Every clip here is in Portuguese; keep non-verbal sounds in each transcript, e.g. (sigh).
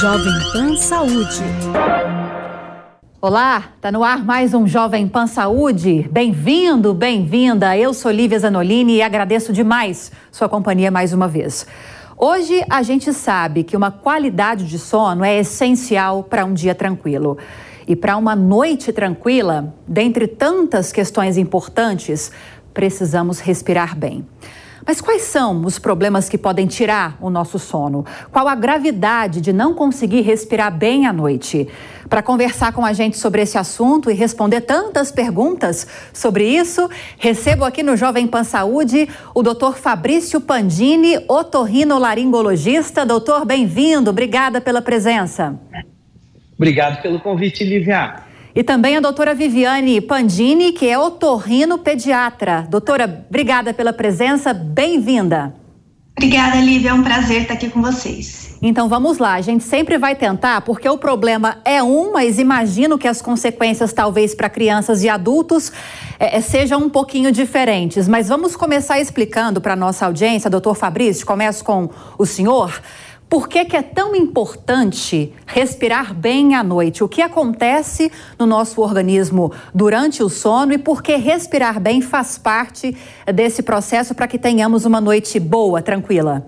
Jovem Pan Saúde. Olá, tá no ar mais um Jovem Pan Saúde. Bem-vindo, bem-vinda. Eu sou Lívia Zanolini e agradeço demais sua companhia mais uma vez. Hoje a gente sabe que uma qualidade de sono é essencial para um dia tranquilo. E para uma noite tranquila, dentre tantas questões importantes, precisamos respirar bem. Mas quais são os problemas que podem tirar o nosso sono? Qual a gravidade de não conseguir respirar bem à noite? Para conversar com a gente sobre esse assunto e responder tantas perguntas sobre isso, recebo aqui no Jovem Pan Saúde o Dr. Fabrício Pandini, otorrinolaringologista. Doutor, bem-vindo. Obrigada pela presença. Obrigado pelo convite, Lívia. E também a doutora Viviane Pandini, que é otorrino pediatra. Doutora, obrigada pela presença, bem-vinda. Obrigada, Lívia, é um prazer estar aqui com vocês. Então vamos lá, a gente sempre vai tentar, porque o problema é um, mas imagino que as consequências, talvez para crianças e adultos, é, sejam um pouquinho diferentes. Mas vamos começar explicando para a nossa audiência, doutor Fabrício, começo com o senhor. Por que, que, é tão importante respirar bem à noite? O que acontece no nosso organismo durante o sono e por que respirar bem faz parte desse processo para que tenhamos uma noite boa, tranquila?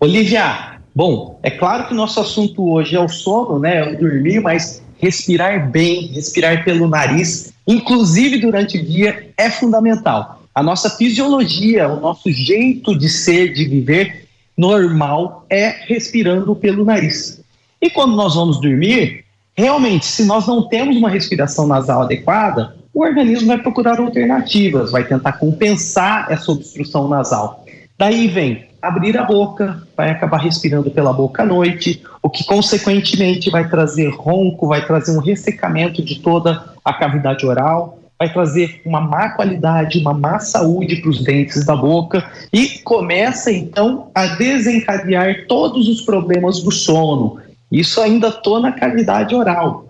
Olivia, bom, é claro que o nosso assunto hoje é o sono, né? É o dormir, mas respirar bem, respirar pelo nariz, inclusive durante o dia, é fundamental. A nossa fisiologia, o nosso jeito de ser, de viver, normal é respirando pelo nariz. E quando nós vamos dormir, realmente, se nós não temos uma respiração nasal adequada, o organismo vai procurar alternativas, vai tentar compensar essa obstrução nasal. Daí vem abrir a boca, vai acabar respirando pela boca à noite, o que consequentemente vai trazer ronco, vai trazer um ressecamento de toda a cavidade oral vai trazer uma má qualidade, uma má saúde para os dentes da boca e começa então a desencadear todos os problemas do sono. Isso ainda estou na cavidade oral.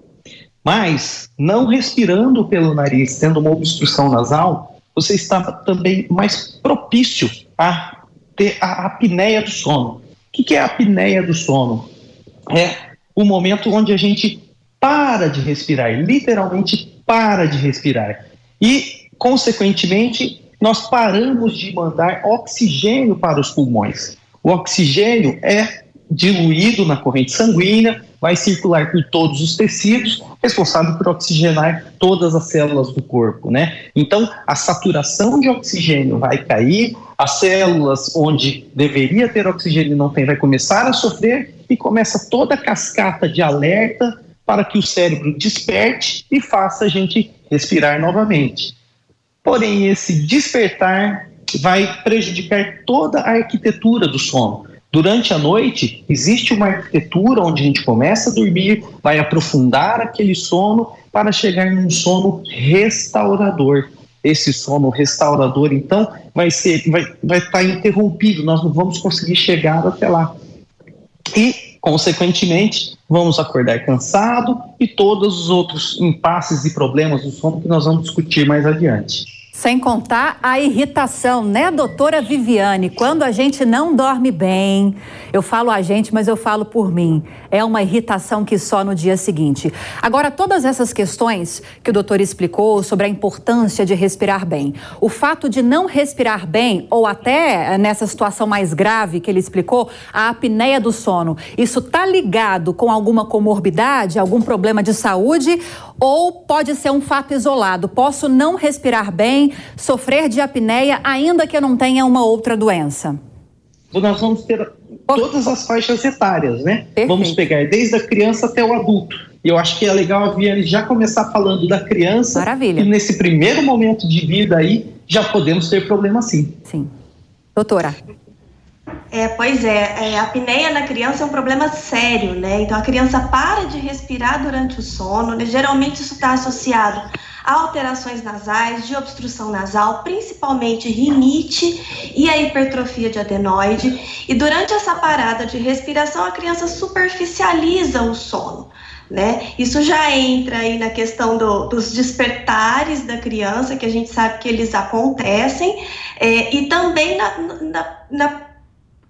Mas, não respirando pelo nariz, tendo uma obstrução nasal, você está também mais propício a ter a apneia do sono. O que é a apneia do sono? É o momento onde a gente para de respirar, literalmente para de respirar. E, consequentemente, nós paramos de mandar oxigênio para os pulmões. O oxigênio é diluído na corrente sanguínea, vai circular por todos os tecidos, responsável por oxigenar todas as células do corpo, né? Então, a saturação de oxigênio vai cair, as células onde deveria ter oxigênio não tem, vai começar a sofrer e começa toda a cascata de alerta para que o cérebro desperte e faça a gente respirar novamente. Porém, esse despertar vai prejudicar toda a arquitetura do sono. Durante a noite, existe uma arquitetura onde a gente começa a dormir, vai aprofundar aquele sono para chegar num sono restaurador. Esse sono restaurador, então, vai ser, vai, vai estar interrompido, nós não vamos conseguir chegar até lá. E Consequentemente, vamos acordar cansado e todos os outros impasses e problemas do sono que nós vamos discutir mais adiante. Sem contar a irritação, né, doutora Viviane? Quando a gente não dorme bem, eu falo a gente, mas eu falo por mim, é uma irritação que só no dia seguinte. Agora, todas essas questões que o doutor explicou sobre a importância de respirar bem, o fato de não respirar bem, ou até nessa situação mais grave que ele explicou, a apneia do sono, isso está ligado com alguma comorbidade, algum problema de saúde, ou pode ser um fato isolado? Posso não respirar bem? sofrer de apneia, ainda que eu não tenha uma outra doença? Nós vamos ter todas as faixas etárias, né? Perfeito. Vamos pegar desde a criança até o adulto. E eu acho que é legal a Viane já começar falando da criança. Maravilha. E nesse primeiro momento de vida aí, já podemos ter problema sim. Sim. Doutora. É, pois é, é, a apneia na criança é um problema sério, né? Então a criança para de respirar durante o sono, né? geralmente isso está associado alterações nasais, de obstrução nasal, principalmente rinite e a hipertrofia de adenoide. E durante essa parada de respiração, a criança superficializa o sono. Né? Isso já entra aí na questão do, dos despertares da criança, que a gente sabe que eles acontecem, é, e também na, na, na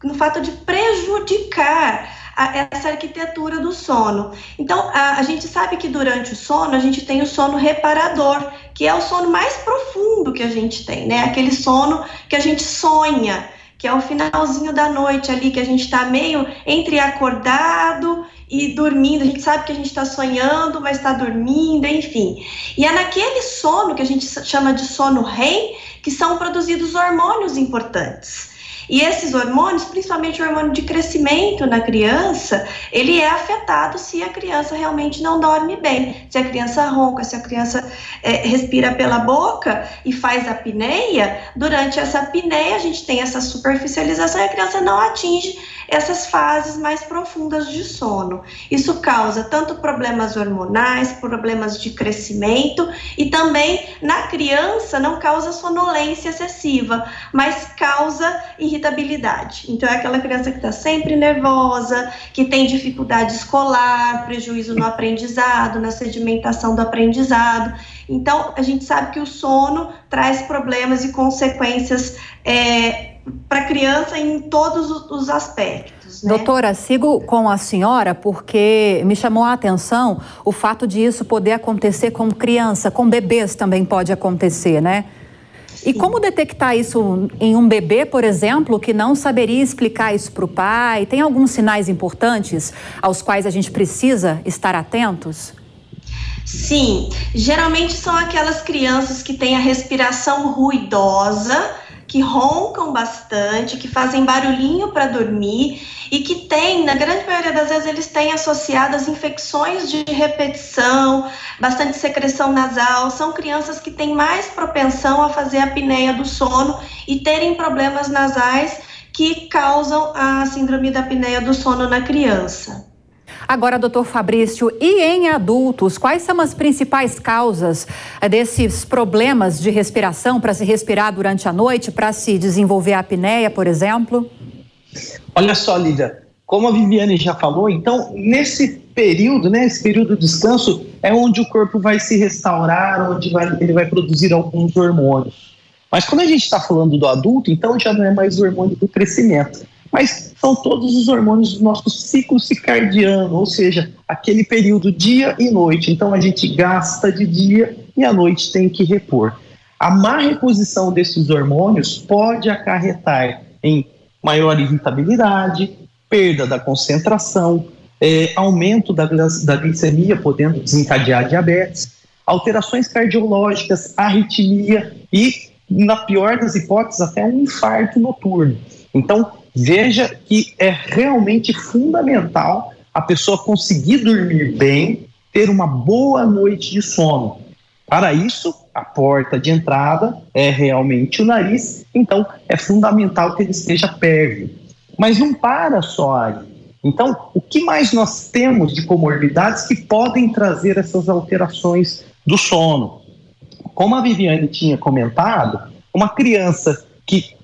no fato de prejudicar a, essa arquitetura do sono. Então, a, a, gente sabe que durante o sono, a gente tem o sono reparador, que é o sono mais profundo que a gente tem, né? Aquele sono que a gente sonha, que é o finalzinho da noite ali, que a gente está meio entre acordado e dormindo. A gente sabe que a gente está sonhando, mas está dormindo, enfim. E é naquele sono que a gente chama de sono REM que são produzidos hormônios importantes. E esses hormônios, principalmente o hormônio de crescimento na criança, ele é afetado se a criança realmente não dorme bem. Se a criança ronca, se a criança é, respira pela boca e faz apneia, durante essa apneia a gente tem essa superficialização e a criança não atinge essas fases mais profundas de sono. Isso causa tanto problemas hormonais, problemas de crescimento e também na criança não causa sonolência excessiva, mas causa irritabilidade. Então é aquela criança que está sempre nervosa, que tem dificuldade escolar, prejuízo no aprendizado, na sedimentação do aprendizado. Então, a gente sabe que o sono traz problemas e consequências é, para a criança em todos os aspectos. Né? Doutora, sigo com a senhora porque me chamou a atenção o fato de isso poder acontecer com criança, com bebês também pode acontecer, né? E como detectar isso em um bebê, por exemplo, que não saberia explicar isso para o pai? Tem alguns sinais importantes aos quais a gente precisa estar atentos? Sim, geralmente são aquelas crianças que têm a respiração ruidosa que roncam bastante, que fazem barulhinho para dormir e que tem, na grande maioria das vezes, eles têm associadas infecções de repetição, bastante secreção nasal. São crianças que têm mais propensão a fazer apneia do sono e terem problemas nasais que causam a síndrome da apneia do sono na criança. Agora, doutor Fabrício, e em adultos, quais são as principais causas eh, desses problemas de respiração para se respirar durante a noite, para se desenvolver a apneia, por exemplo? Olha só, Lívia, como a Viviane já falou, então, nesse período, né, esse período de descanso, é onde o corpo vai se restaurar, onde vai, ele vai produzir alguns hormônios. Mas quando a gente está falando do adulto, então já não é mais o hormônio do crescimento mas são todos os hormônios do nosso ciclo circadiano, ou seja, aquele período dia e noite. Então a gente gasta de dia e à noite tem que repor. A má reposição desses hormônios pode acarretar em maior irritabilidade, perda da concentração, é, aumento da, da glicemia, podendo desencadear diabetes, alterações cardiológicas, arritmia e, na pior das hipóteses, até um infarto noturno. Então, Veja que é realmente fundamental a pessoa conseguir dormir bem, ter uma boa noite de sono. Para isso, a porta de entrada é realmente o nariz, então é fundamental que ele esteja pérvio. Mas não para só aí. Então, o que mais nós temos de comorbidades que podem trazer essas alterações do sono? Como a Viviane tinha comentado, uma criança que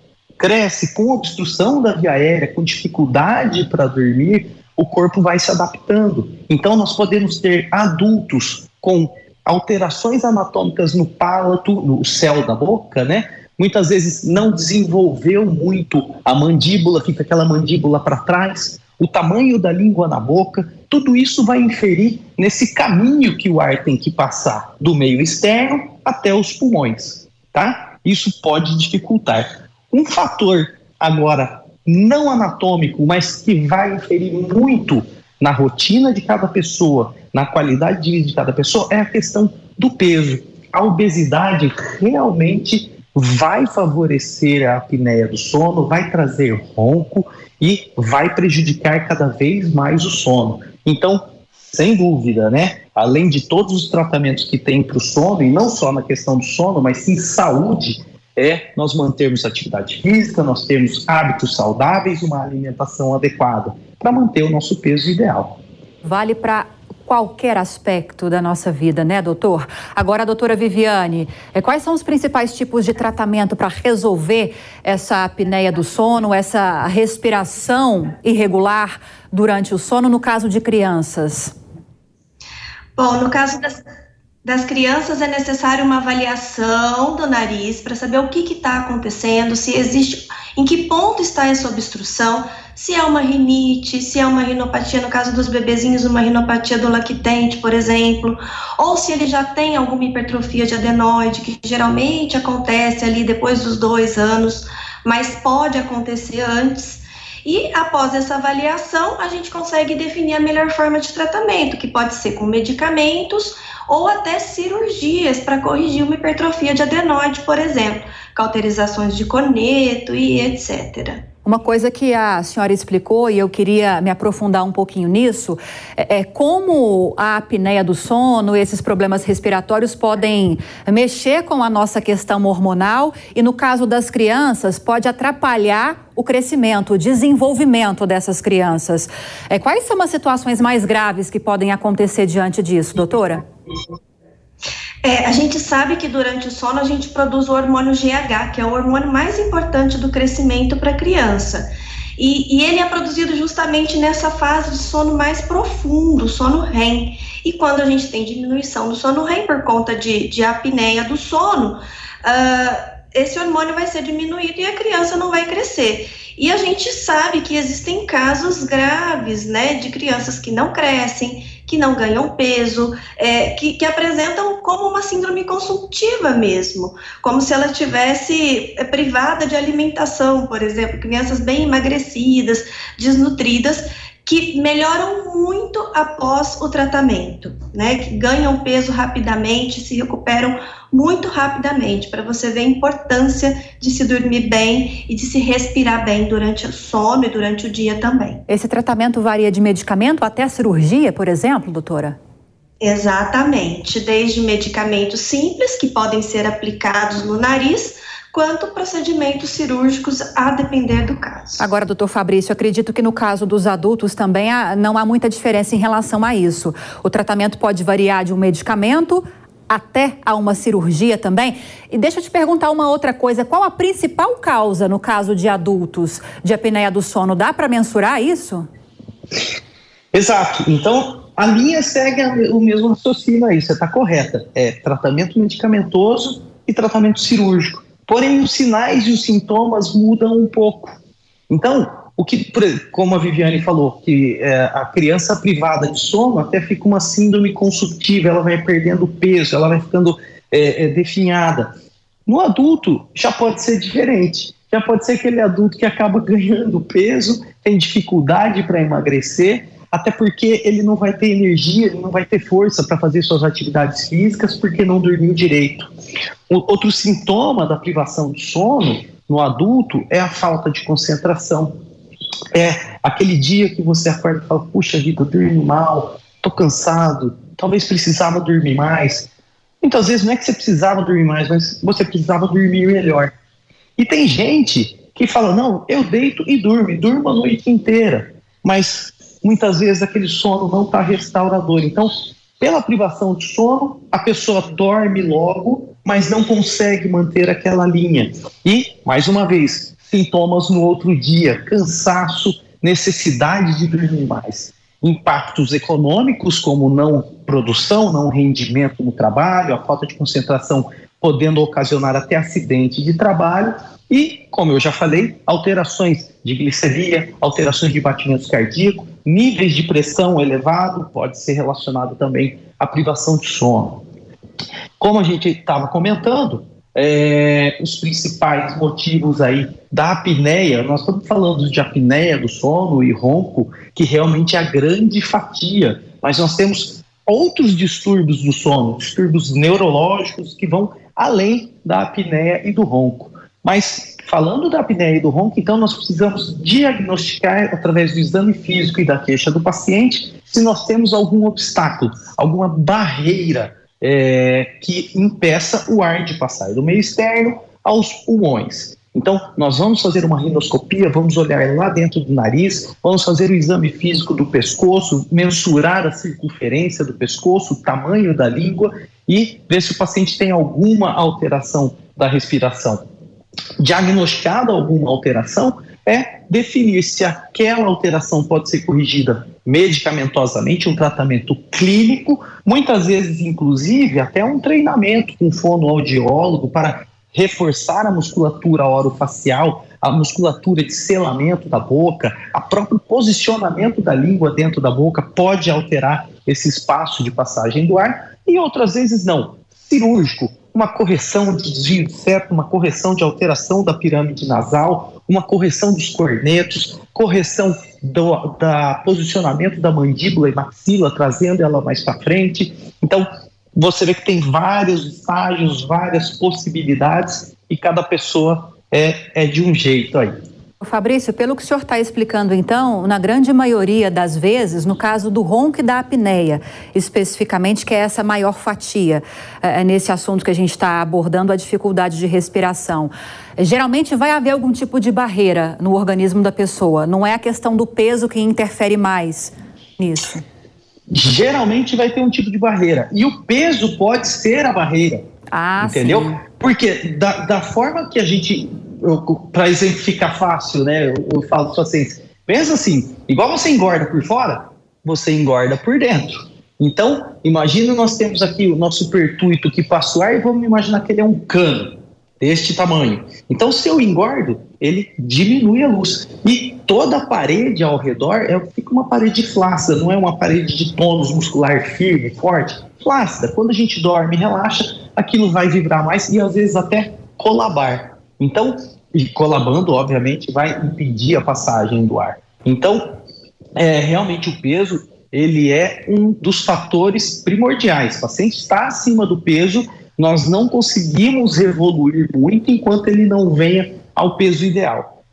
cresce com obstrução da via aérea, com dificuldade para dormir, o corpo vai se adaptando. Então, nós podemos ter adultos com alterações anatômicas no palato, no céu da boca, né? Muitas vezes não desenvolveu muito a mandíbula, fica aquela mandíbula para trás, o tamanho da língua na boca, tudo isso vai inferir nesse caminho que o ar tem que passar do meio externo até os pulmões, tá? Isso pode dificultar. Um fator agora não anatômico, mas que vai inferir muito na rotina de cada pessoa, na qualidade de vida de cada pessoa, é a questão do peso. A obesidade realmente vai favorecer a apneia do sono, vai trazer ronco e vai prejudicar cada vez mais o sono. Então, sem dúvida, né? Além de todos os tratamentos que tem para o sono, e não só na questão do sono, mas sim saúde, é nós mantermos atividade física, nós termos hábitos saudáveis, uma alimentação adequada para manter o nosso peso ideal. Vale para qualquer aspecto da nossa vida, né, doutor? Agora, doutora Viviane, eh, quais são os principais tipos de tratamento para resolver essa apneia do sono, essa respiração irregular durante o sono, no caso de crianças? Bom, no caso das das crianças é necessário uma avaliação do nariz para saber o que está acontecendo, se existe, em que ponto está essa obstrução, se é uma rinite, se é uma rinopatia, no caso dos bebezinhos, uma rinopatia do lactente, por exemplo, ou se ele já tem alguma hipertrofia de adenoide, que geralmente acontece ali depois dos dois anos, mas pode acontecer antes. E após essa avaliação, a gente consegue definir a melhor forma de tratamento, que pode ser com medicamentos ou até cirurgias para corrigir uma hipertrofia de adenoide, por exemplo, cauterizações de coneto e etc. Uma coisa que a senhora explicou e eu queria me aprofundar um pouquinho nisso é, é, como a apneia do sono, esses problemas respiratórios podem mexer com a nossa questão hormonal e no caso das crianças pode atrapalhar o crescimento, o desenvolvimento dessas crianças. É, quais são as situações mais graves que podem acontecer diante disso, doutora? É, a gente sabe que durante o sono a gente produz o hormônio GH, que é o hormônio mais importante do crescimento para a criança. E, e, ele é produzido justamente nessa fase de sono mais profundo, sono REM. E quando a gente tem diminuição do sono REM por conta de, de apneia do sono, uh, esse hormônio vai ser diminuído e a criança não vai crescer. E a gente sabe que existem casos graves, né, de crianças que não crescem, que não ganham peso, é, que, que, apresentam como uma síndrome consultiva mesmo, como se ela tivesse é, privada de alimentação, por exemplo, crianças bem emagrecidas, desnutridas, que melhoram muito após o tratamento, né? Que ganham peso rapidamente, se recuperam muito rapidamente, para você ver a importância de se dormir bem e de se respirar bem durante o sono e durante o dia também. Esse tratamento varia de medicamento até a cirurgia, por exemplo, doutora? Exatamente, desde medicamentos simples que podem ser aplicados no nariz quanto procedimentos cirúrgicos a depender do caso. Agora, doutor Fabrício, acredito que no caso dos adultos também não há muita diferença em relação a isso. O tratamento pode variar de um medicamento até a uma cirurgia também. E deixa eu te perguntar uma outra coisa: qual a principal causa no caso de adultos de apneia do sono? Dá para mensurar isso? Exato. Então, a linha segue o mesmo raciocínio aí, você está correta. É tratamento medicamentoso e tratamento cirúrgico. Porém, os sinais e os sintomas mudam um pouco. Então, o que, como a Viviane falou, que é, a criança privada de sono até fica uma síndrome consultiva, ela vai perdendo peso, ela vai ficando é, é, definhada. No adulto, já pode ser diferente. Já pode ser aquele adulto que acaba (laughs) ganhando peso, tem dificuldade para emagrecer, até porque ele não vai ter energia, ele não vai ter força para fazer suas atividades físicas porque não dormiu direito. Outro sintoma da privação de sono no adulto é a falta de concentração. É aquele dia que você acorda e fala: puxa vida, eu dormi mal, tô cansado, talvez precisava dormir mais. Muitas vezes não é que você precisava dormir mais, mas você precisava dormir melhor. E tem gente que fala: não, eu deito e durmo, durmo a noite inteira. Mas muitas vezes aquele sono não está restaurador. Então, pela privação de sono, a pessoa dorme logo, mas não consegue manter aquela linha. E, mais uma vez, sintomas no outro dia, cansaço, necessidade de dormir mais. Impactos econômicos, como não produção, não rendimento no trabalho, a falta de concentração podendo ocasionar até acidente de trabalho e, como eu já falei, alterações de glicemia, alterações de batimento cardíaco, níveis de pressão elevado, pode ser relacionado também à privação de sono. Como a gente estava comentando, é, os principais motivos aí da apneia, nós estamos falando de apneia do sono e ronco, que realmente é a grande fatia, mas nós temos outros distúrbios do sono, distúrbios neurológicos que vão além da apneia e do ronco. Mas falando da apneia e do ronco, então nós precisamos diagnosticar através do exame físico e da queixa do paciente se nós temos algum obstáculo, alguma barreira é, que impeça o ar de passar do meio externo aos pulmões. Então, nós vamos fazer uma rinoscopia, vamos olhar lá dentro do nariz, vamos fazer o exame físico do pescoço, mensurar a circunferência do pescoço, o tamanho da língua e ver se o paciente tem alguma alteração da respiração. Diagnosticada alguma alteração, é definir se aquela alteração pode ser corrigida medicamentosamente, um tratamento clínico, muitas vezes, inclusive, até um treinamento com fonoaudiólogo para reforçar a musculatura orofacial, a musculatura de selamento da boca, a próprio posicionamento da língua dentro da boca pode alterar esse espaço de passagem do ar e outras vezes não. Cirúrgico, uma correção de desvio certo, uma correção de alteração da pirâmide nasal, uma correção dos cornetos, correção do da posicionamento da mandíbula e maxila, trazendo ela mais para frente. Então, você vê que tem vários estágios, várias possibilidades e cada pessoa é, é de um jeito aí. Fabrício, pelo que o senhor está explicando, então, na grande maioria das vezes, no caso do ronco e da apneia, especificamente, que é essa maior fatia é, é nesse assunto que a gente está abordando, a dificuldade de respiração, geralmente vai haver algum tipo de barreira no organismo da pessoa. Não é a questão do peso que interfere mais nisso. Geralmente vai ter um tipo de barreira. E o peso pode ser a barreira. Ah, entendeu? Sim. Porque da, da forma que a gente para exemplificar fácil, né? Eu, eu falo para vocês, pensa assim, igual você engorda por fora, você engorda por dentro. Então, imagina nós temos aqui o nosso pertuito que passa o ar e vamos imaginar que ele é um cano deste tamanho. Então, se eu engordo, ele diminui a luz. E toda a parede ao redor é, fica uma parede flácida, não é uma parede de tônus muscular firme, forte. Flácida. Quando a gente dorme, relaxa, aquilo vai vibrar mais e às vezes até colabar. Então, e colabando, obviamente, vai impedir a passagem do ar. Então, é, realmente o peso ele é um dos fatores primordiais. O paciente está acima do peso, nós não conseguimos evoluir muito enquanto ele não venha ao peso ideal.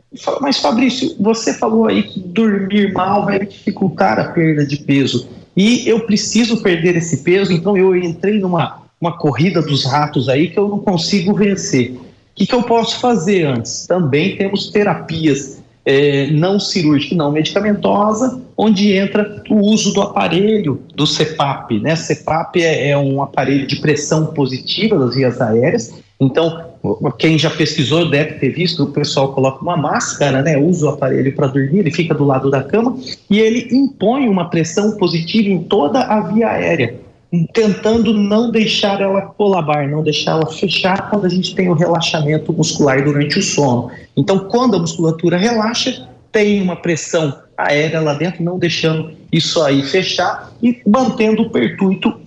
Mas Fabrício, você falou aí que dormir mal vai dificultar a perda de peso. E eu preciso perder esse peso, então eu entrei numa uma corrida dos ratos aí que eu não consigo vencer. Que, que eu posso fazer antes? Também temos terapias é, não cirúrgica, não medicamentosa, onde entra o uso do aparelho do CPAP. Né? CPAP é, é um aparelho de pressão positiva das vias aéreas. Então, quem já pesquisou deve ter visto, o pessoal coloca uma máscara, né? usa o aparelho para dormir, ele fica do lado da cama e ele impõe uma pressão positiva em toda a via aérea tentando não deixar ela colabar, não deixar ela fechar quando a gente tem o relaxamento muscular durante o sono. Então, quando a musculatura relaxa, tem uma pressão aérea lá dentro, não deixando isso aí fechar e mantendo o pertuito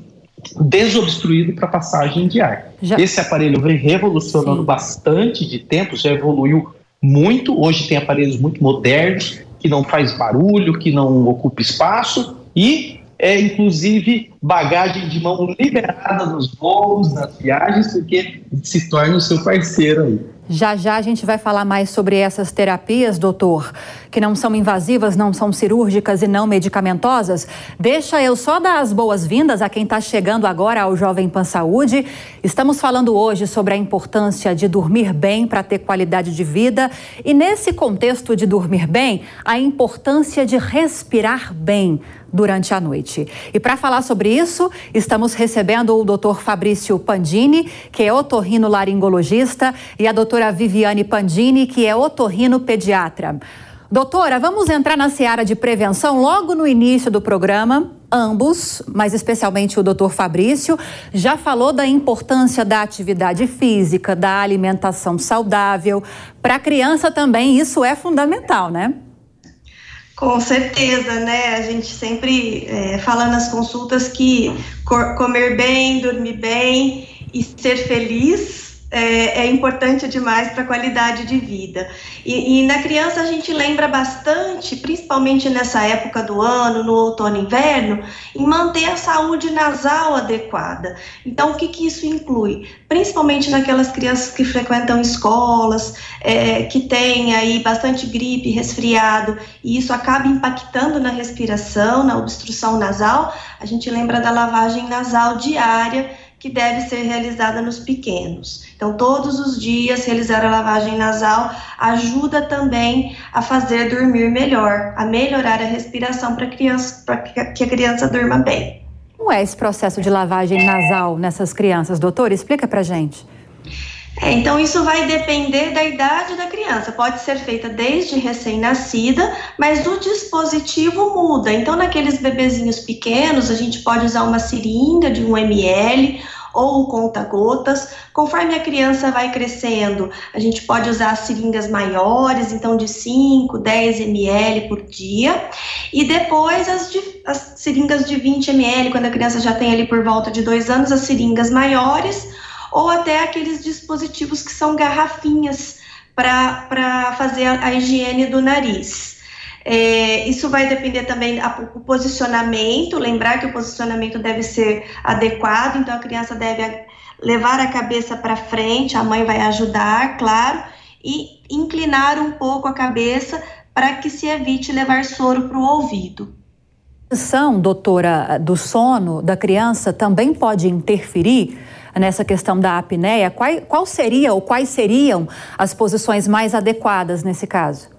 desobstruído para passagem de ar. Já... Esse aparelho vem revolucionando Sim. bastante de tempo, já evoluiu muito. Hoje tem aparelhos muito modernos que não faz barulho, que não ocupa espaço e é inclusive bagagem de mão liberada nos voos, nas viagens, porque se torna o seu parceiro aí. Já já a gente vai falar mais sobre essas terapias, doutor, que não são invasivas, não são cirúrgicas e não medicamentosas. Deixa eu só dar as boas-vindas a quem está chegando agora ao Jovem Pan Saúde. Estamos falando hoje sobre a importância de dormir bem para ter qualidade de vida e, nesse contexto de dormir bem, a importância de respirar bem durante a noite. E para falar sobre isso, estamos recebendo o Dr. Fabrício Pandini, que é otorrino laringologista, e a doutora Viviane Pandini, que é otorrino pediatra. Doutora, vamos entrar na seara de prevenção logo no início do programa. Ambos, mas especialmente o doutor Fabrício, já falou da importância da atividade física, da alimentação saudável. Para a criança também isso é fundamental, né? Com certeza, né? A gente sempre é, fala nas consultas que comer bem, dormir bem e ser feliz é, é importante demais para a qualidade de vida. E, e, na criança a gente lembra bastante, principalmente nessa época do ano, no outono e inverno, em manter a saúde nasal adequada. Então, o que, que isso inclui? Principalmente naquelas crianças que frequentam escolas, é, que têm aí bastante gripe, resfriado, e isso acaba impactando na respiração, na obstrução nasal, a gente lembra da lavagem nasal diária que deve ser realizada nos pequenos. Então, todos os dias realizar a lavagem nasal ajuda também a fazer dormir melhor, a melhorar a respiração para que a criança durma bem. Como é esse processo de lavagem nasal nessas crianças, doutor? Explica para gente. É, então, isso vai depender da idade da criança. Pode ser feita desde recém-nascida, mas o dispositivo muda. Então, naqueles bebezinhos pequenos, a gente pode usar uma seringa de 1 ml ou conta-gotas. Conforme a criança vai crescendo, a gente pode usar seringas maiores, então de 5, 10 ml por dia. E depois as, de, as seringas de 20 ml, quando a criança já tem ali por volta de dois anos, as seringas maiores ou até aqueles dispositivos que são garrafinhas para fazer a, a, higiene do nariz. É, isso vai depender também do posicionamento, lembrar que o posicionamento deve ser adequado, então a criança deve levar a cabeça para frente, a mãe vai ajudar, claro, e inclinar um pouco a cabeça para que se evite levar soro para o ouvido. A posição, doutora, do sono da criança também pode interferir nessa questão da apneia, qual, qual seria ou quais seriam as posições mais adequadas nesse caso?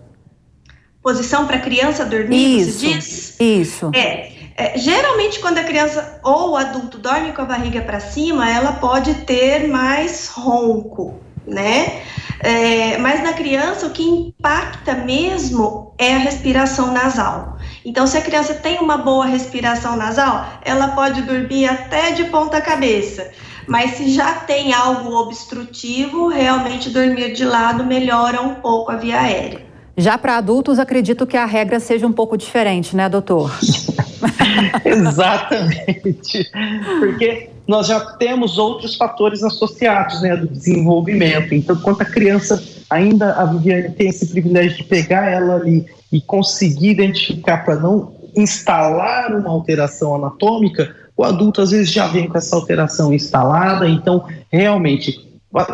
Posição para criança dormir, isso, você diz? Isso. É, é, geralmente, quando a criança ou o adulto dorme com a barriga para cima, ela pode ter mais ronco, né? É, mas na criança, o que impacta mesmo é a respiração nasal. Então, se a criança tem uma boa respiração nasal, ela pode dormir até de ponta cabeça. Mas se já tem algo obstrutivo, realmente dormir de lado melhora um pouco a via aérea. Já para adultos, acredito que a regra seja um pouco diferente, né, doutor? (laughs) Exatamente. Porque nós já temos outros fatores associados, né, do desenvolvimento. Então, quando a criança ainda, a Viviane tem esse privilégio de pegar ela ali e conseguir identificar para não instalar uma alteração anatômica, o adulto às vezes já vem com essa alteração instalada, então realmente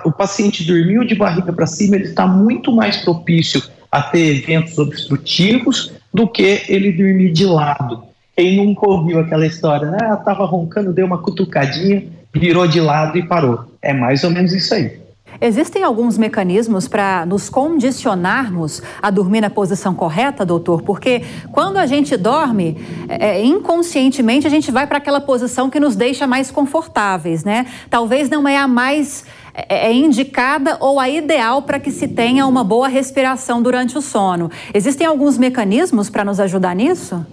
o paciente dormiu de barriga para cima, ele está muito mais propício a ter eventos obstrutivos do que ele dormir de lado. Quem nunca ouviu aquela história, né? Ah, estava roncando, deu uma cutucadinha, virou de lado e parou. É mais ou menos isso aí. Existem alguns mecanismos para nos condicionarmos a dormir na posição correta, doutor? Porque quando a gente dorme, é, é inconscientemente a gente vai para aquela posição que nos deixa mais confortáveis, né? Talvez não é a mais é, é indicada ou a ideal para que se tenha uma boa respiração durante o sono. Existem alguns mecanismos para nos ajudar nisso?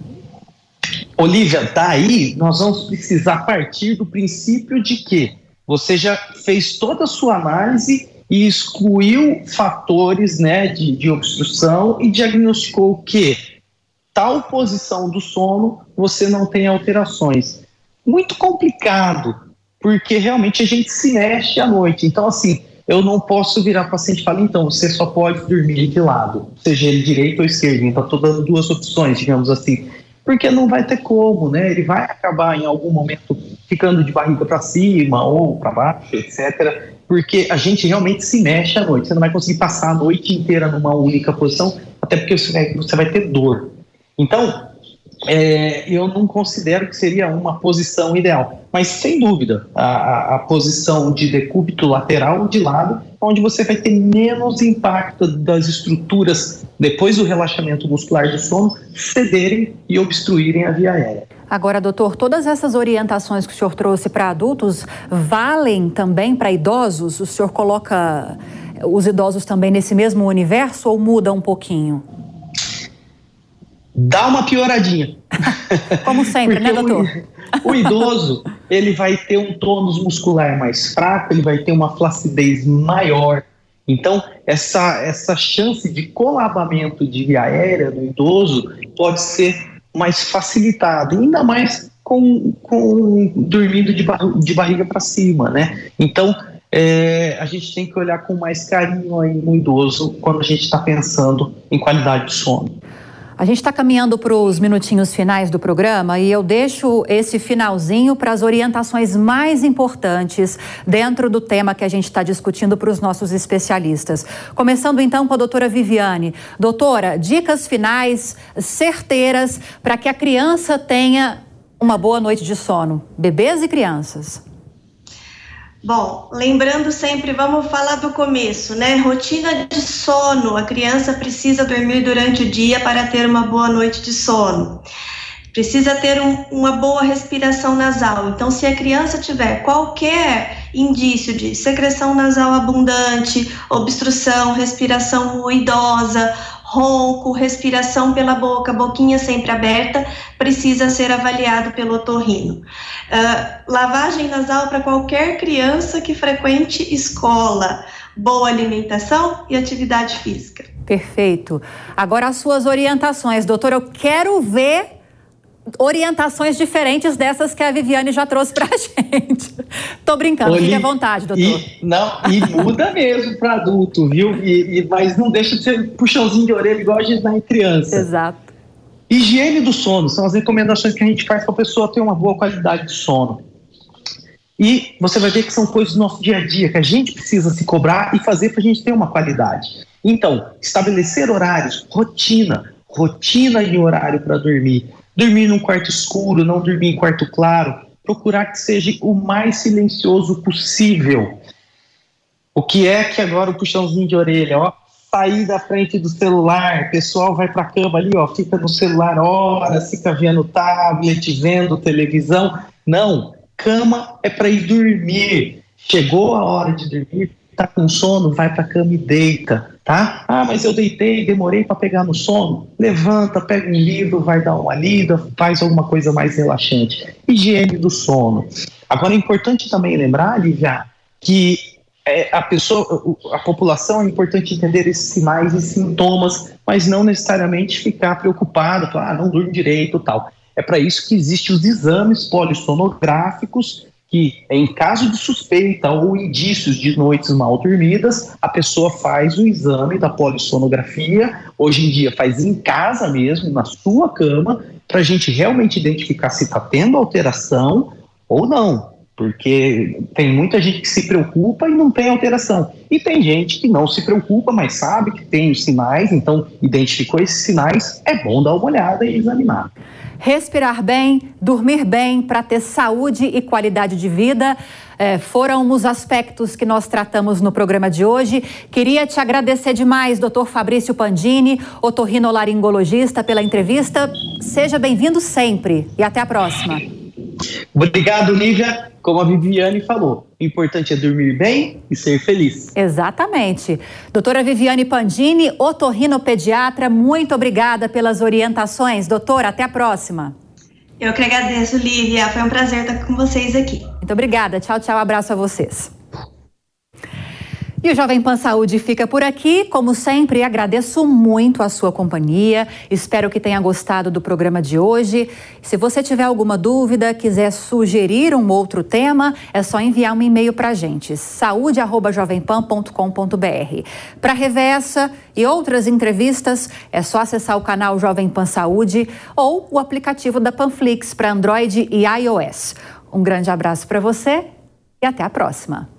Olivia, daí nós vamos precisar partir do princípio de que você já fez toda a sua análise e excluiu fatores né, de, de obstrução e diagnosticou que tal posição do sono você não tem alterações. Muito complicado, porque realmente a gente se mexe à noite. Então, assim, eu não posso virar paciente e falar, então, você só pode dormir de lado, seja ele direito ou esquerdo. Então, estou dando duas opções, digamos assim porque não vai ter como, né? Ele vai acabar em algum momento ficando de barriga para cima ou para baixo, etc. Porque a gente realmente se mexe à noite. Você não vai conseguir passar a noite inteira numa única posição, até porque você vai, ter dor. Então, é, eu não considero que seria uma posição ideal. Mas, sem dúvida, a, a, posição de decúbito lateral de lado, onde você vai ter menos impacto das estruturas, depois do relaxamento muscular do sono, cederem e obstruírem a via aérea. Agora, doutor, todas essas orientações que o senhor trouxe para adultos valem também para idosos? O senhor coloca os idosos também nesse mesmo universo ou muda um pouquinho? Dá uma pioradinha. (laughs) Como sempre, né, doutor? O, o, idoso, ele vai ter um tônus muscular mais fraco, ele vai ter uma flacidez maior. Então, essa, essa chance de colabamento de via aérea no idoso pode ser mais facilitada, ainda mais com, com dormindo de, bar, de barriga para cima, né? Então, é, a gente tem que olhar com mais carinho aí no idoso quando a gente está pensando em qualidade de sono. A gente está caminhando para os minutinhos finais do programa e eu deixo esse finalzinho para as orientações mais importantes dentro do tema que a gente está discutindo para os nossos especialistas. Começando então com a doutora Viviane. Doutora, dicas finais certeiras para que a criança tenha uma boa noite de sono, bebês e crianças. Bom, lembrando sempre, vamos falar do começo, né? Rotina de sono. A criança precisa dormir durante o dia para ter uma boa noite de sono. Precisa ter um, uma boa respiração nasal. Então, se a criança tiver qualquer indício de secreção nasal abundante, obstrução, respiração ruidosa, ronco, respiração pela boca, boquinha sempre aberta, precisa ser avaliado pelo otorrino. Uh, lavagem nasal para qualquer criança que frequente escola, boa alimentação e atividade física. Perfeito. Agora as suas orientações, doutor, eu quero ver orientações diferentes dessas que a Viviane já trouxe para a (laughs) gente. Tô brincando, Oli, fique à vontade, doutor. E, não, e muda mesmo para adulto, viu? E, e, mas não deixa de ser puxãozinho de orelha igual a gente dá em criança. Exato. Higiene do sono são as recomendações que a gente faz para a pessoa ter uma boa qualidade de sono. E você vai ver que são coisas do nosso dia a dia que a gente precisa se cobrar e fazer para a gente ter uma qualidade. Então, estabelecer horários, rotina, rotina e horário para dormir dormir num quarto escuro, não dormir em quarto claro, procurar que seja o mais silencioso possível. O que é que agora o puxãozinho de orelha, ó, sair da frente do celular, pessoal vai para a cama ali, ó, fica no celular horas, fica vendo tablet, vendo televisão. Não, cama é para ir dormir. Chegou a hora de dormir, tá com sono, vai para a cama e deita tá? Ah, mas eu deitei, demorei para pegar no sono. Levanta, pega um livro, vai dar uma lida, faz alguma coisa mais relaxante. Higiene do sono. Agora é importante também lembrar, Lívia, que é, a pessoa, a população é importante entender esses sinais e sintomas, mas não necessariamente ficar preocupado, falar, ah, não durmo direito, tal. É para isso que existem os exames polissonográficos que em caso de suspeita ou indícios de noites mal dormidas, a pessoa faz o exame da polissonografia, hoje em dia faz em casa mesmo, na sua cama, para a gente realmente identificar se está tendo alteração ou não. Porque tem muita gente que se preocupa e não tem alteração. E tem gente que não se preocupa, mas sabe que tem os sinais, então identificou esses sinais, é bom dar uma olhada e examinar. Respirar bem, dormir bem para ter saúde e qualidade de vida. É, foram os aspectos que nós tratamos no programa de hoje. Queria te agradecer demais, doutor Fabrício Pandini, otorrinolaringologista, pela entrevista. Seja bem-vindo sempre e até a próxima. Obrigado, Lívia. Como a Viviane falou, o importante é dormir bem e ser feliz. Exatamente. Doutora Viviane Pandini, otorrinopediatra, muito obrigada pelas orientações. Doutora, até a próxima. Eu que agradeço, Lívia. Foi um prazer estar com vocês aqui. Muito obrigada. Tchau, tchau. Abraço a vocês. E o Jovem Pan Saúde fica por aqui. Como sempre, agradeço muito a sua companhia. Espero que tenha gostado do programa de hoje. Se você tiver alguma dúvida, quiser sugerir um outro tema, é só enviar um e-mail para a gente, saúde.jovempan.com.br. Para reversa e outras entrevistas, é só acessar o canal Jovem Pan Saúde ou o aplicativo da Panflix para Android e iOS. Um grande abraço para você e até a próxima.